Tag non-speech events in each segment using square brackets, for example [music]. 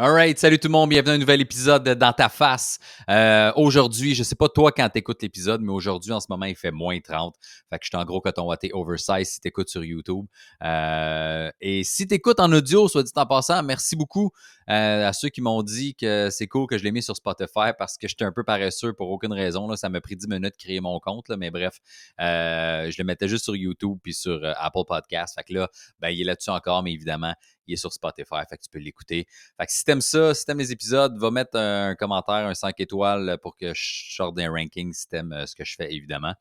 Alright, salut tout le monde, bienvenue à un nouvel épisode de Dans ta face. Euh, aujourd'hui, je sais pas toi quand t'écoutes l'épisode, mais aujourd'hui, en ce moment, il fait moins 30. Fait que je suis en gros coton watté oversize si t'écoutes sur YouTube. Euh, et si t'écoutes en audio, soit dit en passant, merci beaucoup euh, à ceux qui m'ont dit que c'est cool que je l'ai mis sur Spotify parce que j'étais un peu paresseux pour aucune raison. Là. Ça m'a pris 10 minutes de créer mon compte, mais bref, je le mettais juste sur YouTube puis sur Apple Podcast. Fait que là, ben, il est là-dessus encore, mais évidemment, il est sur Spotify, fait que tu peux l'écouter. Fait que si t'aimes ça, si t'aimes les épisodes, va mettre un, commentaire, un 5 étoiles pour que je sorte d'un ranking si t'aimes euh, ce que je fais, évidemment.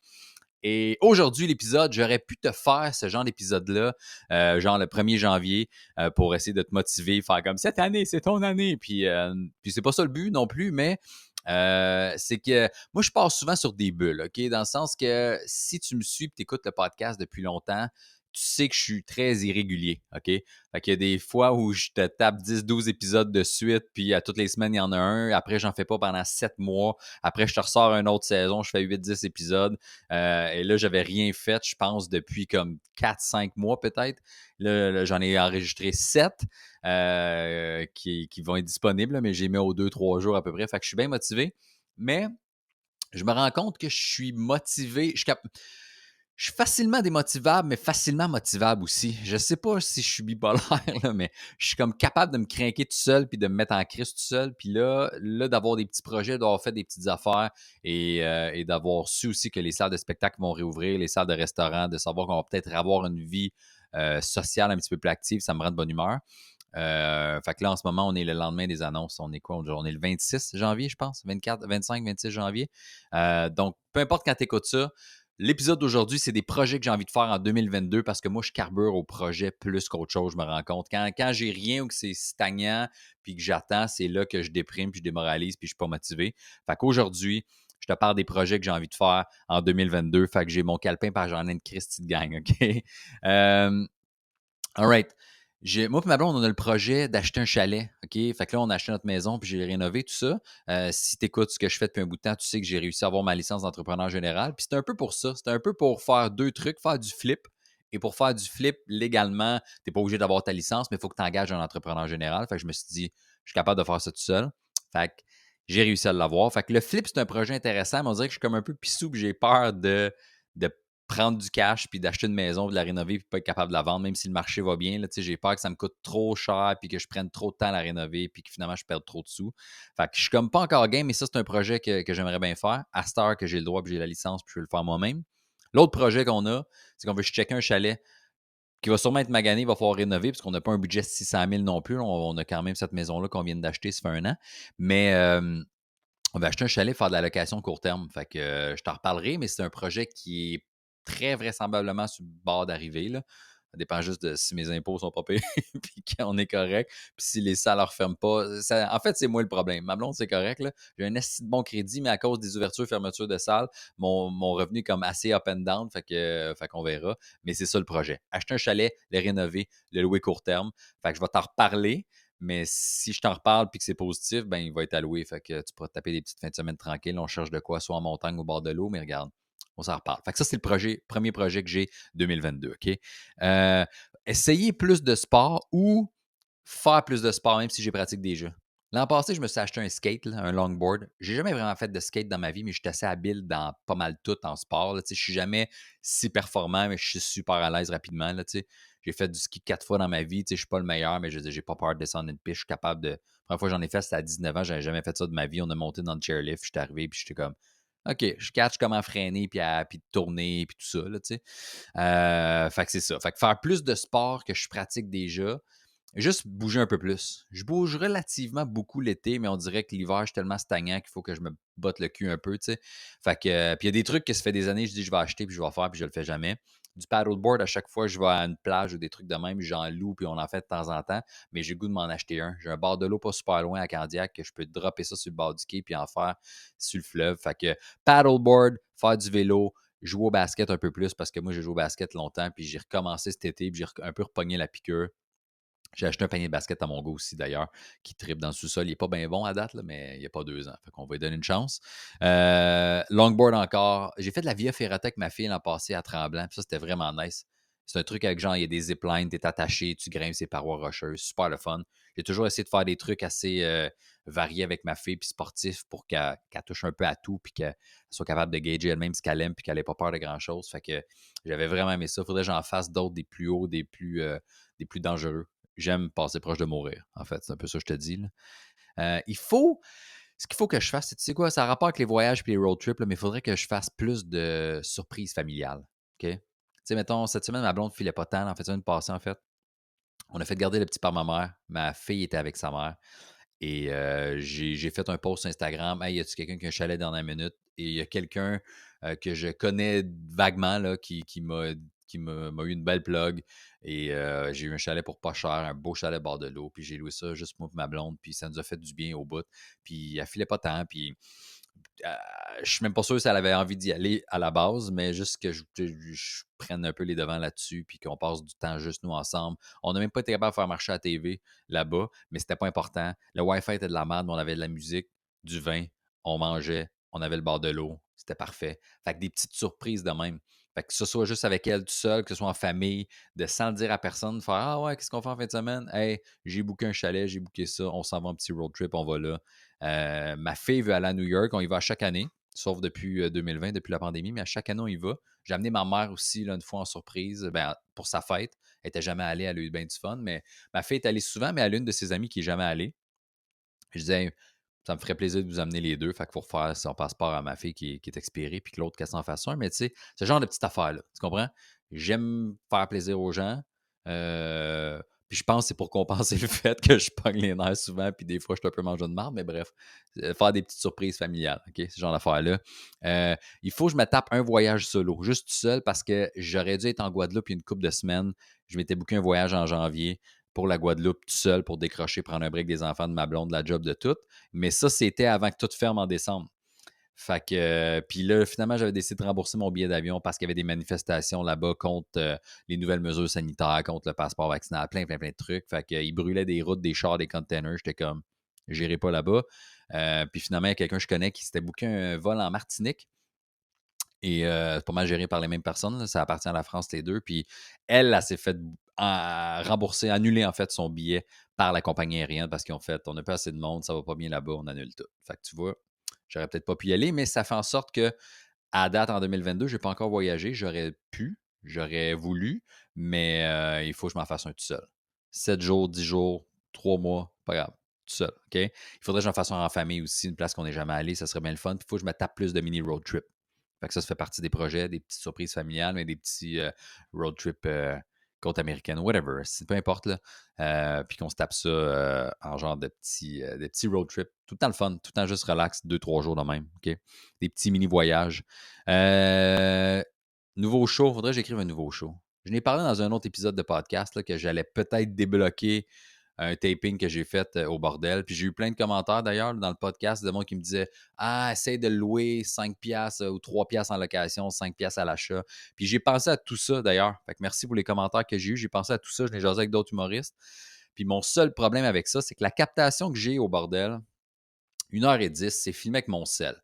Et aujourd'hui, l'épisode, j'aurais pu te faire ce genre d'épisode-là, euh, genre le 1er janvier, euh, pour essayer de te motiver, faire comme cette année, c'est ton année. Puis, puis c'est pas ça le but non plus, mais c'est que moi, je pars souvent sur des bulles, OK? Dans le sens que si tu me suis et tu écoutes le podcast depuis longtemps, tu sais que je suis très irrégulier, OK? Fait qu'il y a des fois où je te tape 10-12 épisodes de suite, puis à toutes les semaines, il y en a un. Après, j'en fais pas pendant 7 mois. Après, je te ressors une autre saison, je fais 8-10 épisodes. Euh, et là, j'avais rien fait, je pense, depuis comme 4-5 mois peut-être. Là, j'en ai enregistré 7 euh, qui, vont être disponibles, mais j'ai mis aux 2-3 jours à peu près. Fait que je suis bien motivé. Mais je me rends compte que je suis motivé. Je cap je suis facilement démotivable, mais facilement motivable aussi. Je sais pas si je suis bipolaire, mais je suis comme capable de me craquer tout seul puis de me mettre en crise tout seul. Puis là, là d'avoir des petits projets, d'avoir fait des petites affaires et, euh, d'avoir su aussi que les salles de spectacle vont réouvrir, les salles de restaurant, de savoir qu'on va peut-être avoir une vie euh, sociale un petit peu plus active, ça me rend de bonne humeur. Euh, fait que là, en ce moment, on est le lendemain des annonces. On est quoi? On est le 26 janvier, je pense? 24, 25, 26 janvier. donc, peu importe quand tu écoutes ça, L'épisode d'aujourd'hui, c'est des projets que j'ai envie de faire en 2022 parce que moi, je carbure au projet plus qu'autre chose, je me rends compte. Quand, j'ai rien ou que c'est stagnant puis que j'attends, c'est là que je déprime puis je démoralise puis je suis pas motivé. Fait qu'aujourd'hui, je te parle des projets que j'ai envie de faire en 2022. Fait que j'ai mon calepin par j'en ai une Christie de gang, OK? [laughs] Euh, all right moi et ma blonde, on a le projet d'acheter un chalet. Fait que là, on a acheté notre maison puis j'ai rénové tout ça. Euh, si tu écoutes ce que je fais depuis un bout de temps, tu sais que j'ai réussi à avoir ma licence d'entrepreneur général. Puis c'est un peu pour ça. C'est un peu pour faire deux trucs, faire du flip. Et pour faire du flip légalement, tu n'es pas obligé d'avoir ta licence, mais il faut que tu engages un entrepreneur général. Fait que je me suis dit, je suis capable de faire ça tout seul. Fait que j'ai réussi à l'avoir. Fait que le flip, c'est un projet intéressant, mais on dirait que je suis comme un peu pissou j'ai peur de prendre du cash puis d'acheter une maison, de la rénover puis pas être capable de la vendre, même si le marché va bien. J'ai peur que ça me coûte trop cher puis que je prenne trop de temps à la rénover puis que finalement je perde trop de sous. Fait que je suis comme pas encore game, mais ça, c'est un projet que, j'aimerais bien faire. À cette heure que j'ai le droit puis j'ai la licence puis je vais le faire moi-même. L'autre projet qu'on a, c'est qu'on veut checker un chalet qui va sûrement être magané, il va falloir rénover parce qu'on n'a pas un budget de 600 000 non plus. On, a quand même cette maison-là qu'on vient d'acheter, ça fait un an. Mais on va acheter un chalet, faire de la location court terme. Fait que je t'en reparlerai, mais c'est un projet qui est très vraisemblablement sur le bord d'arriver. Ça dépend juste de si mes impôts sont pas payés [laughs] puis qu'on est correct. Puis si les salles ne ferment pas. en fait, c'est moi le problème. Ma blonde, c'est correct. J'ai un assez de bon crédit, mais à cause des ouvertures et fermetures de salles, mon, revenu est comme assez up and down. Fait que fait qu'on verra. Mais c'est ça le projet. Acheter un chalet, le rénover, le louer court terme. Fait que je vais t'en reparler. Mais si je t'en reparle et que c'est positif, ben il va être alloué. Fait que tu pourras taper des petites fins de semaine tranquilles. On cherche de quoi, soit en montagne ou au bord de l'eau, mais regarde, on s'en reparle. Ça, c'est le projet, premier projet que j'ai 2022. OK? Euh, essayer plus de sport ou faire plus de sport, même si j'ai pratique déjà. L'an passé, je me suis acheté un skate, un longboard. J'ai jamais vraiment fait de skate dans ma vie, mais je suis assez habile dans pas mal tout en sport. Je Je suis jamais si performant, mais je suis super à l'aise rapidement. J'ai fait du ski quatre fois dans ma vie. Je ne suis pas le meilleur, mais je n'ai pas peur de descendre une piste. Je suis capable de. La première fois que j'en ai fait, c'était à 19 ans. Je n'avais jamais fait ça de ma vie. On a monté dans le chairlift. Je suis arrivé, et j'étais comme OK, je catch comment freiner, puis, à, puis tourner, puis tout ça, là, tu sais. Euh, fait que c'est ça. Fait que faire plus de sport que je pratique déjà, juste bouger un peu plus. Je bouge relativement beaucoup l'été, mais on dirait que l'hiver, je suis tellement stagnant qu'il faut que je me botte le cul un peu, tu sais. Fait que, puis il y a des trucs que ça fait des années, je dis je vais acheter, puis je vais faire, puis je le fais jamais du paddleboard à chaque fois je vais à une plage ou des trucs de même, j'en loue puis on en fait de temps en temps, mais j'ai goût de m'en acheter un. J'ai un bord de l'eau pas super loin à Candiac que je peux dropper ça sur le bord du quai puis en faire sur le fleuve. Fait que paddleboard, faire du vélo, jouer au basket un peu plus parce que moi j'ai joué au basket longtemps puis j'ai recommencé cet été puis j'ai un peu repogné la piqûre. J'ai acheté un panier de basket à mon gars aussi, d'ailleurs, qui tripe dans le sous-sol. Il n'est pas bien bon à date, mais il n'y a pas deux ans. Fait qu'on va lui donner une chance. Euh, longboard encore. J'ai fait de la Via Ferrata avec ma fille l'an passé à Tremblant. ça, c'était vraiment nice. C'est un truc avec genre, il y a des ziplines, t'es attaché, tu grimpes ces parois rocheuses, super le fun. J'ai toujours essayé de faire des trucs assez euh, variés avec ma fille, puis sportifs pour qu'elle touche un peu à tout, puis qu'elle soit capable de gager elle-même ce qu'elle aime, puis qu'elle n'ait pas peur de grand-chose. Fait que j'avais vraiment aimé ça. Faudrait que j'en fasse d'autres, des plus hauts, des plus, euh, des plus dangereux. J'aime passer proche de mourir, en fait. C'est un peu ça que je te dis. Euh, il faut ce qu'il faut que je fasse, tu sais quoi, ça a rapport avec les voyages et les road trips, mais il faudrait que je fasse plus de surprises familiales. OK? Tu sais, mettons, cette semaine, ma blonde filait pas tant. En fait, une passée, en fait. On a fait garder le petit par ma mère. Ma fille était avec sa mère. Et euh, j'ai fait un post sur Instagram. Hey, y a-tu quelqu'un qui a un chalet dans la minute? Et il y a quelqu'un euh, que je connais vaguement là, qui, qui m'a eu une belle plug. Et j'ai eu un chalet pour pas cher, un beau chalet bord de l'eau. Puis j'ai loué ça juste pour ma blonde. Puis ça nous a fait du bien au bout. Puis elle filait pas tant. Puis je suis même pas sûr si elle avait envie d'y aller à la base, mais juste que je, prenne un peu les devants là-dessus, puis qu'on passe du temps juste nous ensemble. On n'a même pas été capable de faire marcher la TV là-bas, mais c'était pas important. Le Wi-Fi était de la merde, on avait de la musique, du vin, on mangeait, on avait le bord de l'eau, c'était parfait. Fait que des petites surprises de même. Que ce soit juste avec elle tout seul, que ce soit en famille, de sans le dire à personne, de faire Ah ouais, qu'est-ce qu'on fait en fin de semaine? Hey, j'ai booké un chalet, j'ai booké ça, on s'en va un petit road trip, on va là. Euh, ma fille veut aller à New York, on y va chaque année, sauf depuis 2020, euh, depuis la pandémie, mais à chaque année, on y va. J'ai amené ma mère aussi là, une fois en surprise ben, pour sa fête. Elle n'était jamais allée, elle a eu du fun, mais ma fille est allée souvent, mais elle a une de ses amies qui n'est jamais allée. Je disais, ça me ferait plaisir de vous amener les deux. Fait qu'il faut refaire son passeport à ma fille qui, est expiré, puis que l'autre qu'elle s'en fasse un. Mais tu sais, ce genre de petite affaire-là. Tu comprends? J'aime faire plaisir aux gens. Euh, puis je pense que c'est pour compenser le [laughs] fait que je pogne les nerfs souvent, puis des fois, je suis un peu mangeur de marde, mais bref, euh, faire des petites surprises familiales, OK? Ce genre d'affaires-là. Euh, il faut que je me tape un voyage solo, juste tout seul, parce que j'aurais dû être en Guadeloupe une couple de semaines. Je m'étais booké un voyage en janvier pour la Guadeloupe tout seul pour décrocher, prendre un break des enfants de ma blonde, de la job de tout. Mais ça, c'était avant que tout ferme en décembre. Fait que, euh, puis là, finalement, j'avais décidé de rembourser mon billet d'avion parce qu'il y avait des manifestations là-bas contre euh, les nouvelles mesures sanitaires, contre le passeport vaccinal, plein, plein, plein de trucs. Fait qu'ils brûlaient des routes, des chars, des containers. J'étais comme, j'irai pas là-bas. Euh, puis finalement, il y a quelqu'un que je connais qui s'était booké un vol en Martinique. Et c'est pas mal géré par les mêmes personnes. Ça appartient à la France, les deux. Puis elle, elle, s'est fait rembourser, annuler en fait son billet par la compagnie aérienne parce qu'en fait, on n'a pas assez de monde, ça va pas bien là-bas, on annule tout. Fait que tu vois, J'aurais peut-être pas pu y aller, mais ça fait en sorte que, à date en 2022, je n'ai pas encore voyagé. J'aurais pu, j'aurais voulu, mais il faut que je m'en fasse un tout seul. 7 jours, 10 jours, 3 mois, pas grave, tout seul. OK? Il faudrait que j'en fasse un en famille aussi, une place qu'on n'est jamais allé, ça serait bien le fun. il faut que je me tape plus de mini road trip. Fait que ça, fait partie des projets, des petites surprises familiales, mais des petits euh, road trips euh, côte américaine, whatever, peu importe. Euh, puis qu'on se tape ça en genre de petits, des petits road trips. Tout le temps le fun, tout le temps juste relax, deux, trois jours de même, OK? Des petits mini-voyages. nouveau show, faudrait que j'écrive un nouveau show. Je n'ai parlé dans un autre épisode de podcast que j'allais peut-être débloquer un taping que j'ai fait euh, au bordel. Puis j'ai eu plein de commentaires d'ailleurs dans le podcast de moi qui me disaient Ah, essaye de louer 5 piastres euh, ou 3 piastres en location, 5 piastres à l'achat. Puis j'ai pensé à tout ça d'ailleurs. Fait que merci pour les commentaires que j'ai eu. J'ai pensé à tout ça. Je l'ai jasé avec d'autres humoristes. Puis mon seul problème avec ça, c'est que la captation que j'ai au bordel, 1h10, c'est filmé avec mon sel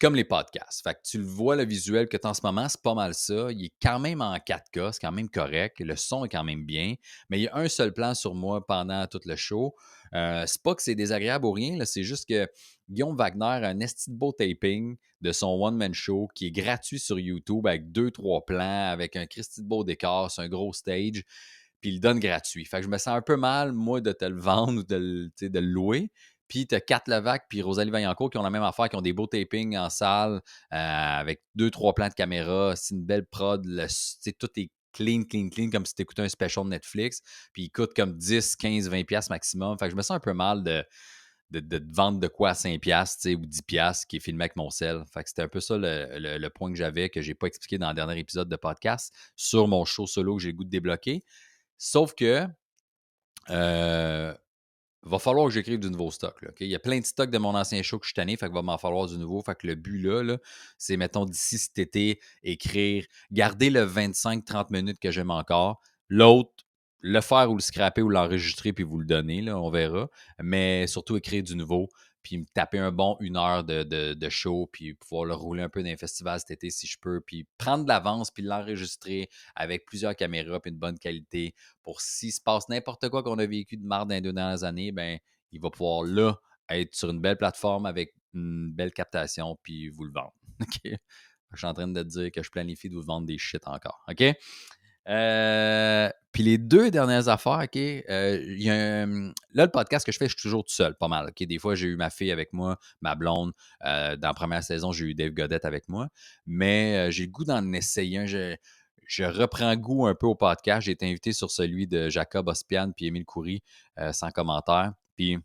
comme les podcasts. Fait tu le vois, le visuel que tu as en ce moment, c'est pas mal ça. Il est quand même en 4K, c'est quand même correct. Le son est quand même bien. Mais il y a un seul plan sur moi pendant tout le show. Euh, c'est pas que c'est désagréable ou rien, c'est juste que Guillaume Wagner a un esti de beau taping de son one-man show qui est gratuit sur YouTube avec deux, trois plans, avec un Christy de beau décor, c'est un gros stage puis il le donne gratuit. Fait que je me sens un peu mal, moi, de te le vendre ou de, de le louer. Puis tu as Kat Levac puis Rosalie Vaillancourt qui ont la même affaire, qui ont des beaux tapings en salle euh, avec deux, trois plans de caméra. C'est une belle prod. tout est clean, clean, clean, comme si tu écoutais un special Netflix. Puis il coûte comme 10, 15, 20 pièces maximum. Fait que je me sens un peu mal de, de, vendre de quoi à 5 pièces ou 10 pièces qui est filmé avec mon sel. Fait que c'était un peu ça le, point que j'avais, que j'ai pas expliqué dans le dernier épisode de podcast sur mon show solo que j'ai le goût de débloquer. Sauf que euh, va falloir que j'écrive du nouveau stock. Il y a plein de stocks de mon ancien show que je suis tanné, fait qu'il va m'en falloir du nouveau. Fait le but là, c'est, mettons, d'ici cet été, écrire, garder le 25-30 minutes que j'aime encore. L'autre, le faire ou le scraper ou l'enregistrer puis vous le donner, là, on verra. Mais surtout écrire du nouveau. Puis me taper un bon une heure de, show, puis pouvoir le rouler un peu dans les festivals cet été si je peux, puis prendre de l'avance, puis l'enregistrer avec plusieurs caméras, puis une bonne qualité, pour s'il se passe n'importe quoi qu'on a vécu de marre dans les deux dernières années, ben il va pouvoir là être sur une belle plateforme avec une belle captation, puis vous le vendre. [laughs] Je suis en train de te dire que je planifie de vous vendre des shit encore. OK? Euh, puis les deux dernières affaires, OK, euh, y a là, le podcast que je fais, je suis toujours tout seul, pas mal. Des fois, j'ai eu ma fille avec moi, ma blonde. Euh, dans la première saison, j'ai eu Dave Godette avec moi. Mais j'ai le goût d'en essayer un. Je, je, reprends goût un peu au podcast. J'ai été invité sur celui de Jacob Ospian puis Émile Coury, sans commentaire. Puis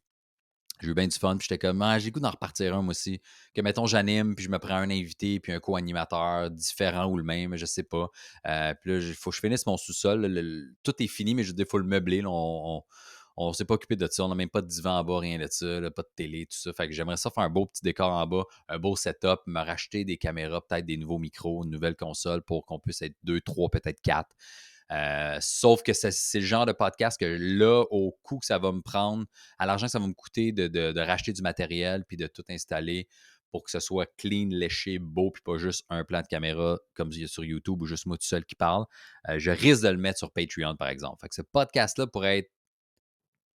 j'ai eu bien du fun, puis j'étais comme, ah, j'ai goût d'en repartir un, moi aussi. Que, mettons, j'anime, puis je me prends un invité, puis un co-animateur différent ou le même, je sais pas. Euh, puis là, il faut que je finisse mon sous-sol. tout est fini, mais je dis, faut le meubler. on, on, s'est pas occupé de ça. On n'a même pas de divan en bas, rien de ça, pas de télé, tout ça. Fait que j'aimerais ça faire un beau petit décor en bas, un beau setup, me racheter des caméras, peut-être des nouveaux micros, une nouvelle console pour qu'on puisse être deux, trois, peut-être quatre. Euh, sauf que c'est le genre de podcast que là, au coût que ça va me prendre, à l'argent que ça va me coûter de, racheter du matériel puis de tout installer pour que ce soit clean, léché, beau, puis pas juste un plan de caméra comme sur YouTube ou juste moi tout seul qui parle, euh, je risque de le mettre sur Patreon, par exemple. Fait ce podcast-là pourrait être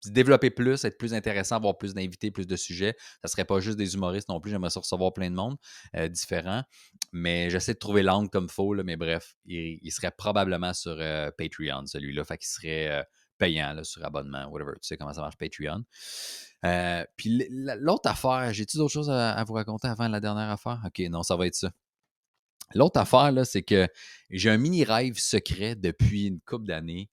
développer plus, être plus intéressant, avoir plus d'invités, plus de sujets. Ça serait pas juste des humoristes non plus. J'aimerais recevoir plein de monde euh, différent. Mais j'essaie de trouver l'angle comme faux. mais bref, il, serait probablement sur euh, Patreon, celui-là. Fait qu'il serait euh, payant sur abonnement, whatever. Tu sais comment ça marche Patreon. puis l'autre affaire, j'ai-tu d'autres choses à, vous raconter avant la dernière affaire? OK, non, ça va être ça. L'autre affaire, là, c'est que j'ai un mini rêve secret depuis une couple d'années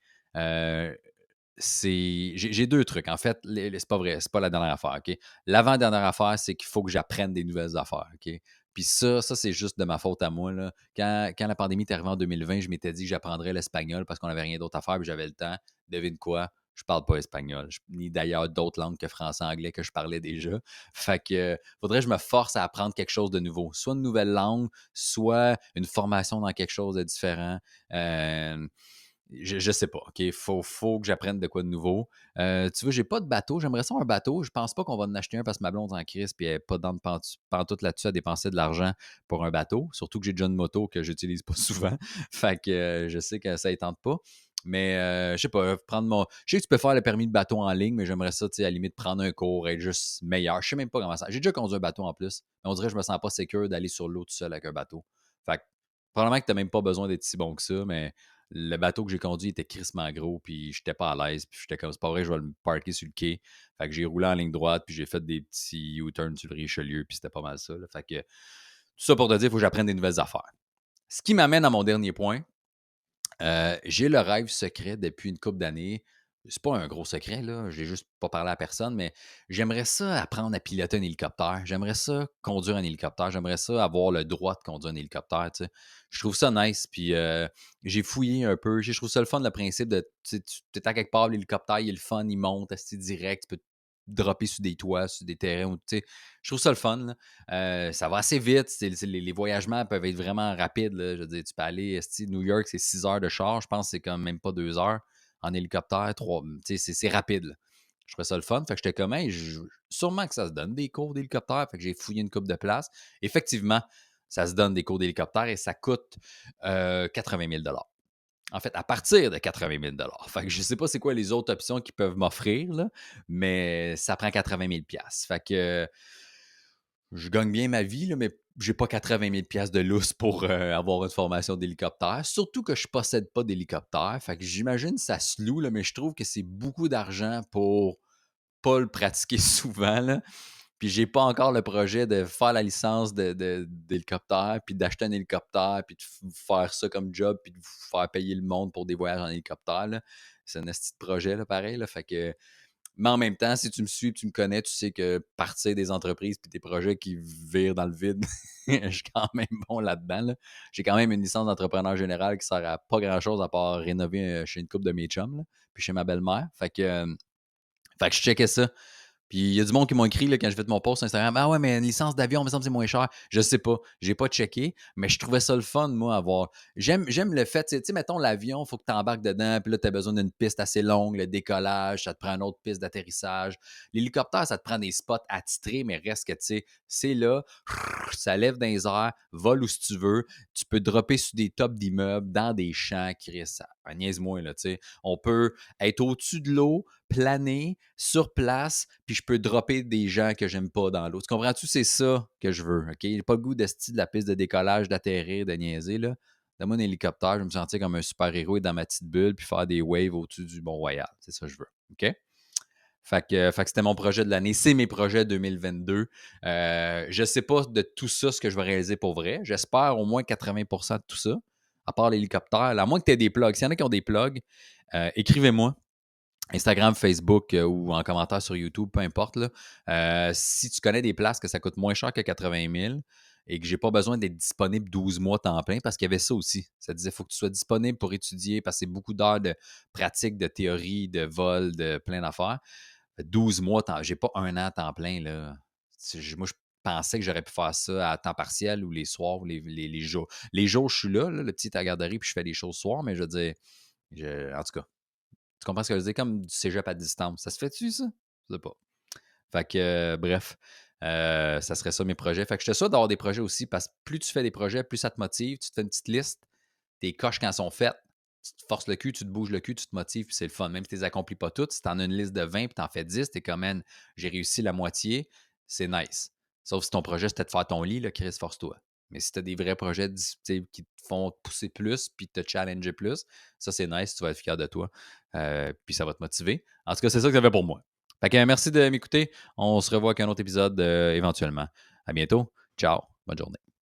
c'est. J'ai deux trucs. En fait, c'est pas vrai, c'est pas la dernière affaire, OK? L'avant-dernière affaire, c'est qu'il faut que j'apprenne des nouvelles affaires, OK? Puis ça, ça, c'est juste de ma faute à moi. Quand, la pandémie est arrivée en 2020, je m'étais dit que j'apprendrais l'espagnol parce qu'on n'avait rien d'autre à faire, puis j'avais le temps. Devine quoi? Je parle pas espagnol, ni d'ailleurs d'autres langues que français, anglais que je parlais déjà. Fait que faudrait que je me force à apprendre quelque chose de nouveau, soit une nouvelle langue, soit une formation dans quelque chose de différent. Euh, je, je, sais pas. OK, faut, faut que j'apprenne de quoi de nouveau. Euh, tu vois, j'ai pas de bateau. J'aimerais ça un bateau. Je pense pas qu'on va en acheter un parce que ma blonde est en crise puis elle n'est pas dans pantoute là-dessus à dépenser de l'argent pour un bateau. Surtout que j'ai déjà une moto que j'utilise pas [laughs] souvent. fait que euh, je sais que ça ne tente pas. Mais euh, je sais pas, prendre mon. Je sais que tu peux faire le permis de bateau en ligne, mais j'aimerais ça, tu à la limite, prendre un cours, être juste meilleur. Je sais même pas comment ça. J'ai déjà conduit un bateau en plus, on dirait que je me sens pas sécure d'aller sur l'eau tout seul avec un bateau. Fait que probablement que tu même pas besoin d'être si bon que ça, mais le bateau que j'ai conduit était crissement gros, puis j'étais pas à l'aise, puis j'étais comme, c'est pas vrai, je vais le parker sur le quai. Fait que j'ai roulé en ligne droite, puis j'ai fait des petits U-turns sur le Richelieu, puis c'était pas mal ça. Fait que tout ça pour te dire, il faut que j'apprenne des nouvelles affaires. Ce qui m'amène à mon dernier point. Euh, j'ai le rêve secret depuis une couple d'années c'est pas un gros secret, là. J'ai juste pas parlé à personne, mais j'aimerais ça apprendre à piloter un hélicoptère. J'aimerais ça conduire un hélicoptère. J'aimerais ça avoir le droit de conduire un hélicoptère. Je trouve ça nice. Puis j'ai fouillé un peu. Je trouve ça le fun, le principe de tu es à quelque part, l'hélicoptère, il est le fun, il monte, c'est direct, tu peux dropper sur des toits, sur des terrains. Je trouve ça le fun. Ça va assez vite. les, voyagements peuvent être vraiment rapides. Je veux dire, tu peux aller, New York, c'est 6 heures de charge. Je pense que c'est quand même pas 2 heures en hélicoptère, trois, c'est rapide. Je ferais ça le fun. Fait que j'étais comme, sûrement que ça se donne des cours d'hélicoptère. Fait que j'ai fouillé une coupe de place. Effectivement, ça se donne des cours d'hélicoptère et ça coûte 80 000 en fait, à partir de 80 000 Fait que je ne sais pas c'est quoi les autres options qu'ils peuvent m'offrir, mais ça prend 80 000 Fait que je gagne bien ma vie, là, mais j'ai pas 80 000 de lousse pour euh, avoir une formation d'hélicoptère. Surtout que je possède pas d'hélicoptère. Fait que j'imagine ça se loue, là, mais je trouve que c'est beaucoup d'argent pour pas le pratiquer [laughs] souvent. Là. Puis j'ai pas encore le projet de faire la licence d'hélicoptère, puis d'acheter un hélicoptère, puis de faire ça comme job, puis de faire payer le monde pour des voyages en hélicoptère. C'est un petit projet, là, pareil. Fait que mais en même temps, si tu me suis, tu me connais, tu sais que partir des entreprises puis des projets qui virent dans le vide, [laughs] je suis quand même bon là-dedans. J'ai quand même une licence d'entrepreneur général qui sert à pas grand-chose à part rénover euh, chez une couple de mes chums, puis chez ma belle-mère. Fait que, euh, fait que je checkais ça. Puis il y a du monde qui m'ont écrit là, quand je fait mon post sur Instagram Ah ouais, mais une licence d'avion, me semble c'est moins cher. Je sais pas. J'ai pas checké, mais je trouvais ça le fun, moi, à voir. J'aime, le fait, tu sais, mettons l'avion, il faut que tu embarques dedans, puis là, tu as besoin d'une piste assez longue, le décollage, ça te prend une autre piste d'atterrissage. L'hélicoptère, ça te prend des spots attitrés, mais reste que, tu sais, c'est là, [laughs] ça lève dans les airs, vole où tu veux. Tu peux dropper sur des tops d'immeubles, dans des champs, Chris. Ça, niaise-moi, là, tu sais. On peut être au-dessus de l'eau, planer sur place, puis je peux dropper des gens que j'aime pas dans l'eau. Tu comprends-tu? C'est ça que je veux. OK? J'ai pas le goût de style de la piste de décollage, d'atterrir, de niaiser. Là. Donne-moi un hélicoptère, je me sentir comme un super-héros dans ma petite bulle, puis faire des waves au-dessus du Mont-Royal. C'est ça que je veux. OK? Fait que, c'était mon projet de l'année. C'est mes projets 2022. Euh, je sais pas de tout ça ce que je vais réaliser pour vrai. J'espère au moins 80% de tout ça, à part l'hélicoptère. À moins que tu aies des plugs. S'il y en a qui ont des plugs, euh, écrivez-moi. Instagram, Facebook euh, ou en commentaire sur YouTube, peu importe. Euh, si tu connais des places que ça coûte moins cher que 80 000 et que j'ai pas besoin d'être disponible 12 mois temps plein, parce qu'il y avait ça aussi. Ça disait qu'il faut que tu sois disponible pour étudier, passer beaucoup d'heures de pratique, de théorie, de vol, de plein d'affaires. 12 mois, j'ai pas un an temps plein. Là. Moi, je pensais que j'aurais pu faire ça à temps partiel ou les soirs ou les, jours. Les jours, je suis là, le petit à garderie, puis je fais des choses soir, mais je veux dire, en tout cas, tu comprends ce que je veux dire? Comme du cégep à distance. Ça se fait-tu, ça? Je sais pas. Fait que, euh, bref, euh, ça serait ça mes projets. Fait que je te souhaite d'avoir des projets aussi parce que plus tu fais des projets, plus ça te motive. Tu te fais une petite liste, tes coches quand elles sont faites, tu te forces le cul, tu te bouges le cul, tu te motives, puis c'est le fun. Même si tu les accomplis pas toutes, si tu en as une liste de 20 puis tu en fais 10, tu es comme, j'ai réussi la moitié, c'est nice. Sauf si ton projet, c'était de faire ton lit, là, Chris, force-toi. Mais si tu as des vrais projets qui te font pousser plus puis te challenger plus, ça c'est nice, tu vas être fier de toi. Euh, puis ça va te motiver. En tout cas, c'est ça que ça fait pour moi. Fait que merci de m'écouter. On se revoit avec un autre épisode euh, éventuellement. À bientôt. Ciao. Bonne journée.